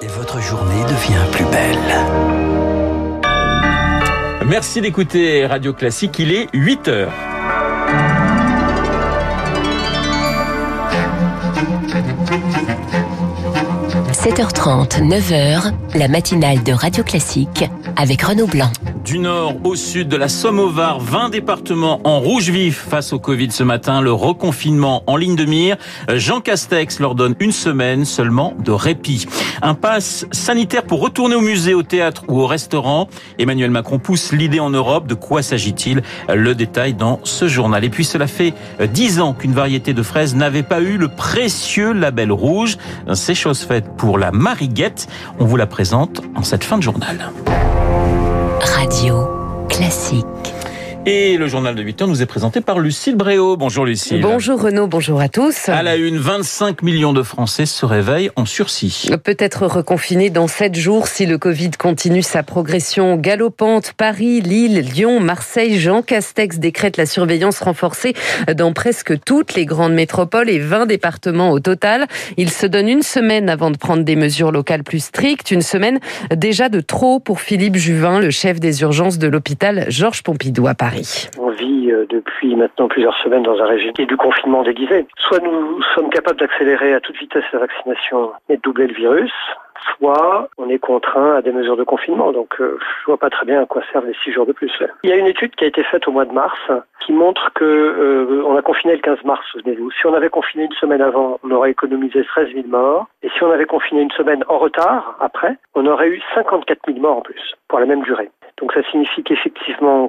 Et votre journée devient plus belle. Merci d'écouter Radio Classique, il est 8 heures. 7h30, 9h, la matinale de Radio Classique avec Renaud Blanc. Du nord au sud, de la Somme au Var, 20 départements en rouge vif face au Covid ce matin, le reconfinement en ligne de mire. Jean Castex leur donne une semaine seulement de répit. Un pass sanitaire pour retourner au musée, au théâtre ou au restaurant. Emmanuel Macron pousse l'idée en Europe. De quoi s'agit-il? Le détail dans ce journal. Et puis cela fait 10 ans qu'une variété de fraises n'avait pas eu le précieux label rouge. C'est chose faite pour la Mariguette. On vous la présente en cette fin de journal. Radio Classique. Et le journal de 8 heures nous est présenté par Lucille Bréau. Bonjour Lucille. Bonjour Renaud, bonjour à tous. À la une, 25 millions de Français se réveillent en sursis. Peut-être reconfinés dans 7 jours si le Covid continue sa progression galopante. Paris, Lille, Lyon, Marseille, Jean Castex décrète la surveillance renforcée dans presque toutes les grandes métropoles et 20 départements au total. Il se donne une semaine avant de prendre des mesures locales plus strictes. Une semaine déjà de trop pour Philippe Juvin, le chef des urgences de l'hôpital Georges Pompidou à Paris. On vit euh, depuis maintenant plusieurs semaines dans un régime qui est du confinement déguisé. Soit nous sommes capables d'accélérer à toute vitesse la vaccination et de doubler le virus, soit on est contraint à des mesures de confinement. Donc euh, je vois pas très bien à quoi servent les six jours de plus. Il y a une étude qui a été faite au mois de mars qui montre que euh, on a confiné le 15 mars, souvenez-vous. Si on avait confiné une semaine avant, on aurait économisé 13 000 morts. Et si on avait confiné une semaine en retard, après, on aurait eu 54 000 morts en plus pour la même durée. Donc ça signifie qu'effectivement,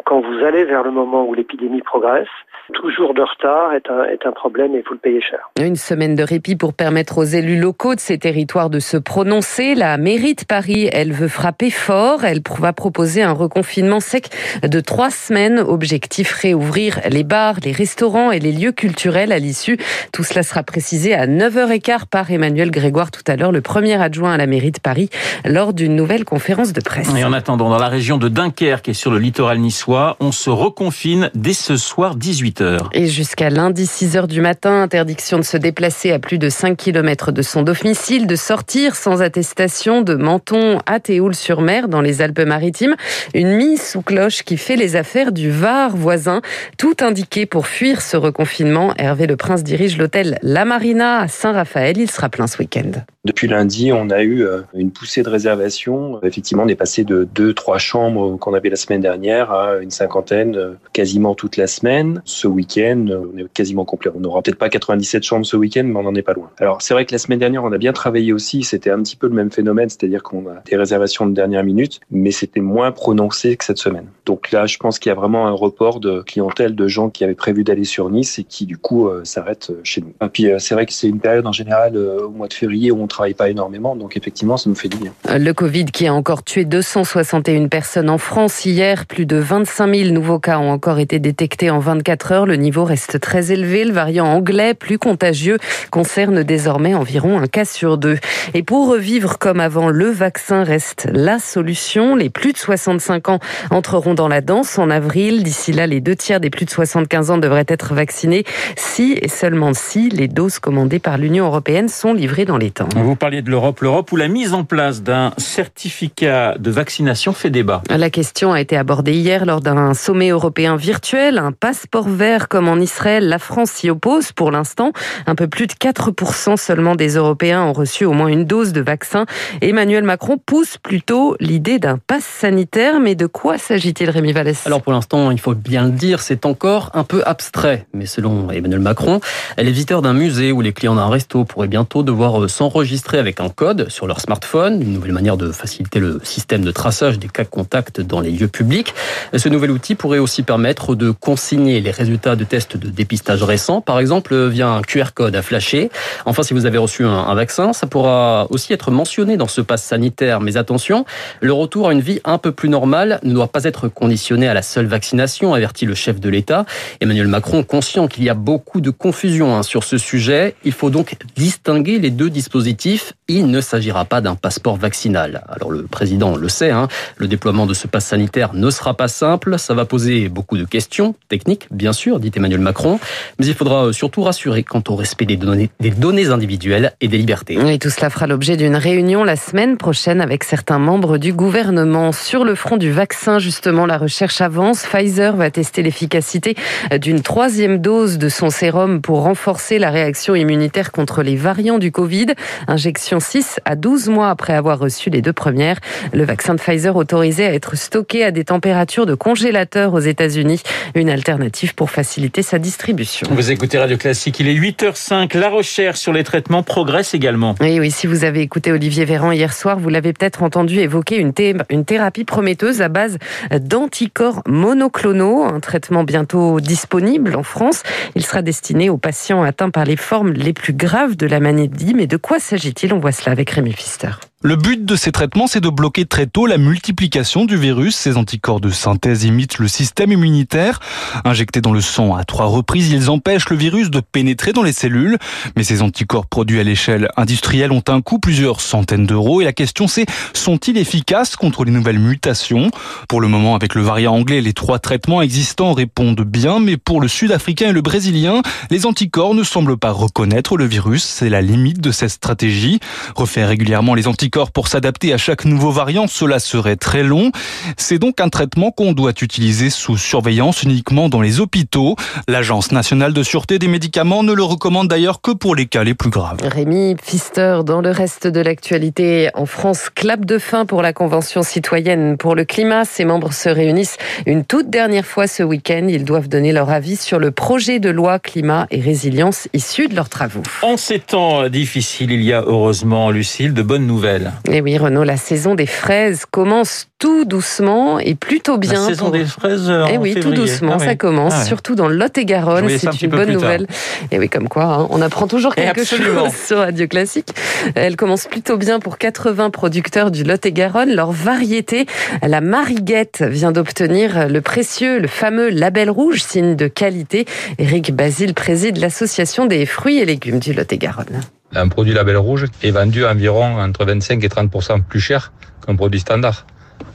quand vous allez vers le moment où l'épidémie progresse, toujours de retard est un, est un problème et vous le payez cher. Une semaine de répit pour permettre aux élus locaux de ces territoires de se prononcer. La mairie de Paris, elle veut frapper fort. Elle va proposer un reconfinement sec de trois semaines. Objectif réouvrir les bars, les restaurants et les lieux culturels à l'issue. Tout cela sera précisé à 9h15 par Emmanuel Grégoire tout à l'heure, le premier adjoint à la mairie de Paris, lors d'une nouvelle conférence de presse. Et en attendant, dans la région de Dunkerque et sur le littoral niçois, on se reconfine dès ce soir 18h. Et jusqu'à lundi 6 h du matin, interdiction de se déplacer à plus de 5 km de son domicile, de sortir sans attestation de Menton à Théoul-sur-Mer dans les Alpes-Maritimes. Une mise sous cloche qui fait les affaires du Var voisin. Tout indiqué pour fuir ce reconfinement. Hervé Le Prince dirige l'hôtel La Marina à Saint-Raphaël. Il sera plein ce week-end. Depuis lundi, on a eu euh, une poussée de réservation. Effectivement, on est passé de deux, trois chambres qu'on avait la semaine dernière une cinquantaine euh, quasiment toute la semaine. Ce week-end, euh, on est quasiment complet. On n'aura peut-être pas 97 chambres ce week-end, mais on n'en est pas loin. Alors, c'est vrai que la semaine dernière, on a bien travaillé aussi. C'était un petit peu le même phénomène, c'est-à-dire qu'on a des réservations de dernière minute, mais c'était moins prononcé que cette semaine. Donc là, je pense qu'il y a vraiment un report de clientèle de gens qui avaient prévu d'aller sur Nice et qui, du coup, s'arrêtent chez nous. Et puis, c'est vrai que c'est une période en général au mois de février où on travaille pas énormément, donc effectivement, ça me fait du bien. Le Covid qui a encore tué 261 personnes en France hier, plus de 25 000 nouveaux cas ont encore été détectés en 24 heures. Le niveau reste très élevé. Le variant anglais, plus contagieux, concerne désormais environ un cas sur deux. Et pour revivre comme avant, le vaccin reste la solution. Les plus de 65 ans entreront dans la danse en avril. D'ici là, les deux tiers des plus de 75 ans devraient être vaccinés si et seulement si les doses commandées par l'Union européenne sont livrées dans les temps. Vous parliez de l'Europe, l'Europe où la mise en place d'un certificat de vaccination fait débat. La question a été abordée hier lors d'un sommet européen virtuel, un passeport vert comme en Israël. La France s'y oppose pour l'instant. Un peu plus de 4% seulement des Européens ont reçu au moins une dose de vaccin. Emmanuel Macron pousse plutôt l'idée d'un pass sanitaire. Mais de quoi s'agit-il, Rémi Vallès? Alors pour l'instant, il faut bien le dire, c'est encore un peu abstrait. Mais selon Emmanuel Macron, les visiteurs d'un musée ou les clients d'un resto pourraient bientôt devoir s'enregistrer avec un code sur leur smartphone, une nouvelle manière de faciliter le système de traçage des cas contacts dans les lieux publics. Ce nouvel outil pourrait aussi permettre de consigner les résultats de tests de dépistage récents, par exemple via un QR code à flasher. Enfin, si vous avez reçu un, vaccin, ça pourra aussi être mentionné dans ce pass sanitaire. Mais attention, le retour à une vie un peu plus normale ne doit pas être conditionné à la seule vaccination, avertit le chef de l'État. Emmanuel Macron, conscient qu'il y a beaucoup de confusion hein, sur ce sujet, il faut donc distinguer les deux dispositifs il ne s'agira pas d'un passeport vaccinal. Alors le président le sait, hein, le déploiement de ce pass sanitaire ne sera pas simple. Ça va poser beaucoup de questions techniques, bien sûr, dit Emmanuel Macron. Mais il faudra surtout rassurer quant au respect des données, des données individuelles et des libertés. Et tout cela fera l'objet d'une réunion la semaine prochaine avec certains membres du gouvernement. Sur le front du vaccin, justement, la recherche avance. Pfizer va tester l'efficacité d'une troisième dose de son sérum pour renforcer la réaction immunitaire contre les variants du Covid. Injection 6 à 12 mois après avoir reçu les deux premières. Le vaccin de Pfizer autorisé à être stocké à des températures de congélateur aux États-Unis. Une alternative pour faciliter sa distribution. Vous écoutez Radio Classique, il est 8h05. La recherche sur les traitements progresse également. Oui, oui, si vous avez écouté Olivier Véran hier soir, vous l'avez peut-être entendu évoquer une, une thérapie prometteuse à base d'anticorps monoclonaux, un traitement bientôt disponible en France. Il sera destiné aux patients atteints par les formes les plus graves de la maladie. Mais de quoi s'agit-il? On voit cela avec Rémi Pfister. Le but de ces traitements, c'est de bloquer très tôt la multiplication du virus. Ces anticorps de synthèse imitent le système immunitaire. Injectés dans le sang à trois reprises, ils empêchent le virus de pénétrer dans les cellules. Mais ces anticorps produits à l'échelle industrielle ont un coût plusieurs centaines d'euros. Et la question c'est, sont-ils efficaces contre les nouvelles mutations? Pour le moment, avec le variant anglais, les trois traitements existants répondent bien. Mais pour le sud-africain et le brésilien, les anticorps ne semblent pas reconnaître le virus. C'est la limite de cette stratégie. Refaire régulièrement les anticorps pour s'adapter à chaque nouveau variant, cela serait très long. C'est donc un traitement qu'on doit utiliser sous surveillance uniquement dans les hôpitaux. L'Agence nationale de sûreté des médicaments ne le recommande d'ailleurs que pour les cas les plus graves. Rémi Pfister, dans le reste de l'actualité, en France, clap de fin pour la Convention citoyenne pour le climat. Ses membres se réunissent une toute dernière fois ce week-end. Ils doivent donner leur avis sur le projet de loi climat et résilience issu de leurs travaux. En ces temps difficiles, il y a heureusement, Lucille, de bonnes nouvelles. Et eh oui, Renaud, la saison des fraises commence tout doucement et plutôt bien. La saison des fraises en Eh oui, tout doucement, ah ça commence, ah surtout dans Lot-et-Garonne. C'est une bonne nouvelle. Et eh oui, comme quoi, hein, on apprend toujours quelque chose sur Radio Classique. Elle commence plutôt bien pour 80 producteurs du Lot-et-Garonne. Leur variété, la Mariguette, vient d'obtenir le précieux, le fameux label rouge, signe de qualité. Éric Basile préside l'association des fruits et légumes du Lot-et-Garonne. Un produit label rouge est vendu environ entre 25 et 30% plus cher qu'un produit standard.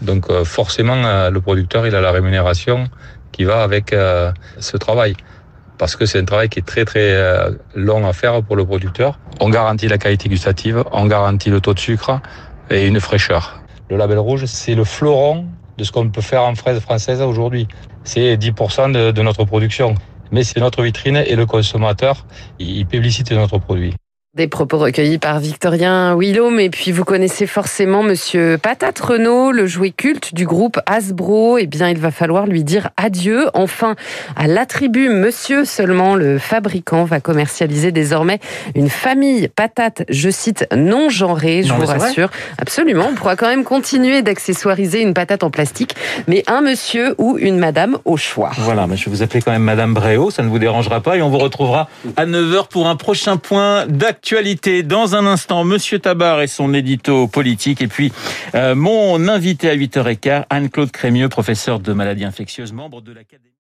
Donc euh, forcément, euh, le producteur, il a la rémunération qui va avec euh, ce travail. Parce que c'est un travail qui est très très long à faire pour le producteur. On garantit la qualité gustative, on garantit le taux de sucre et une fraîcheur. Le label rouge, c'est le fleuron de ce qu'on peut faire en fraise française aujourd'hui. C'est 10% de, de notre production. Mais c'est notre vitrine et le consommateur, il publicite notre produit. Des propos recueillis par Victorien Willaume. Et puis, vous connaissez forcément Monsieur Patate Renault, le jouet culte du groupe Hasbro. Eh bien, il va falloir lui dire adieu. Enfin, à l'attribut Monsieur seulement, le fabricant va commercialiser désormais une famille patate, je cite, non genrée, je vous rassure. Absolument. On pourra quand même continuer d'accessoiriser une patate en plastique, mais un monsieur ou une madame au choix. Voilà, mais je vais vous appeler quand même Madame Bréau, ça ne vous dérangera pas. Et on vous retrouvera à 9h pour un prochain point d'actualité actualité. Dans un instant, Monsieur Tabar et son édito politique. Et puis, euh, mon invité à 8h15, Anne-Claude Crémieux, professeur de maladies infectieuses, membre de l'Académie.